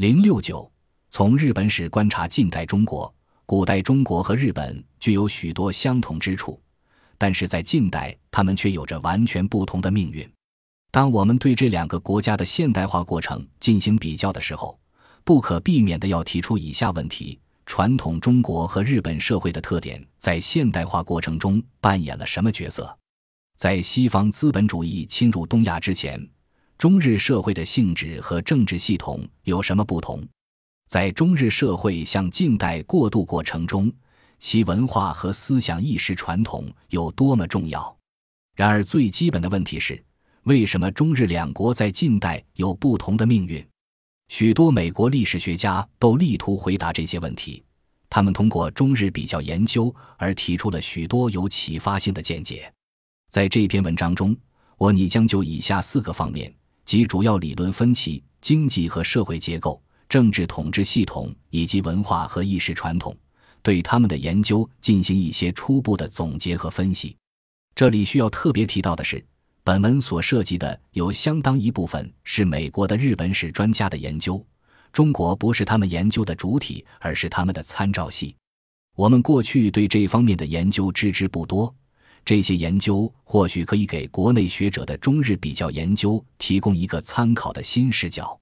零六九，从日本史观察近代中国，古代中国和日本具有许多相同之处，但是在近代，他们却有着完全不同的命运。当我们对这两个国家的现代化过程进行比较的时候，不可避免的要提出以下问题：传统中国和日本社会的特点在现代化过程中扮演了什么角色？在西方资本主义侵入东亚之前。中日社会的性质和政治系统有什么不同？在中日社会向近代过渡过程中，其文化和思想意识传统有多么重要？然而，最基本的问题是：为什么中日两国在近代有不同的命运？许多美国历史学家都力图回答这些问题。他们通过中日比较研究而提出了许多有启发性的见解。在这篇文章中，我拟将就以下四个方面。及主要理论分歧、经济和社会结构、政治统治系统以及文化和意识传统，对他们的研究进行一些初步的总结和分析。这里需要特别提到的是，本文所涉及的有相当一部分是美国的日本史专家的研究，中国不是他们研究的主体，而是他们的参照系。我们过去对这方面的研究知之不多。这些研究或许可以给国内学者的中日比较研究提供一个参考的新视角。